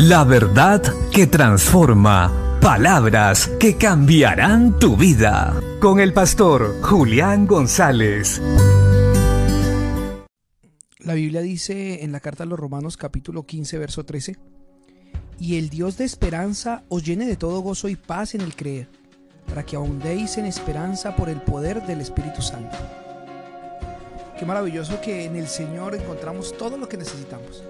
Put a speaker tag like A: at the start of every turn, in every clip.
A: La verdad que transforma. Palabras que cambiarán tu vida. Con el pastor Julián González.
B: La Biblia dice en la carta a los Romanos capítulo 15, verso 13, y el Dios de esperanza os llene de todo gozo y paz en el creer, para que ahondéis en esperanza por el poder del Espíritu Santo. Qué maravilloso que en el Señor encontramos todo lo que necesitamos.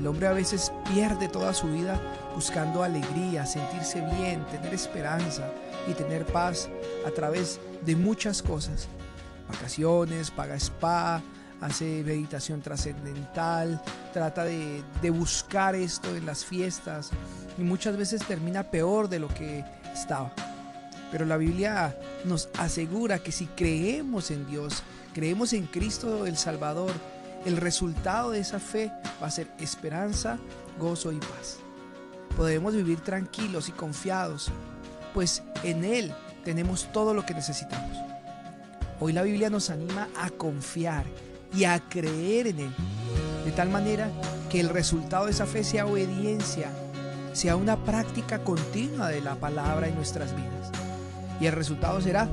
B: El hombre a veces pierde toda su vida buscando alegría, sentirse bien, tener esperanza y tener paz a través de muchas cosas. Vacaciones, paga spa, hace meditación trascendental, trata de, de, buscar esto en las fiestas y muchas veces termina peor de lo que estaba. Pero la Biblia nos asegura que si creemos en Dios, creemos en Cristo el Salvador, el resultado de esa fe va a ser esperanza, gozo y paz. Podemos vivir tranquilos y confiados, pues en Él tenemos todo lo que necesitamos. Hoy la Biblia nos anima a confiar y a creer en Él, de tal manera que el resultado de esa fe sea obediencia, sea una práctica continua de la palabra en nuestras vidas. Y el resultado será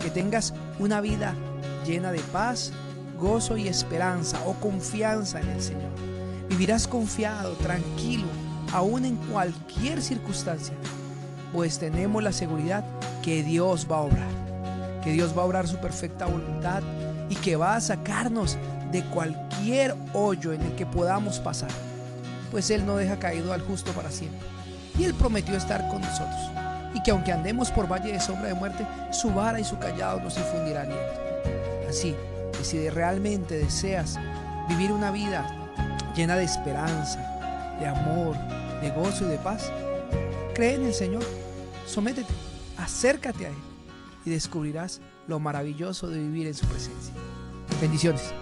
B: que tengas una vida llena de paz, gozo y esperanza o confianza en el Señor. Vivirás confiado, tranquilo, aún en cualquier circunstancia, pues tenemos la seguridad que Dios va a obrar, que Dios va a obrar su perfecta voluntad y que va a sacarnos de cualquier hoyo en el que podamos pasar, pues Él no deja caído al justo para siempre. Y Él prometió estar con nosotros, y que aunque andemos por valle de sombra de muerte, su vara y su callado nos infundirán aliento. Así que si realmente deseas vivir una vida llena de esperanza, de amor, de gozo y de paz, cree en el Señor, sométete, acércate a Él y descubrirás lo maravilloso de vivir en su presencia. Bendiciones.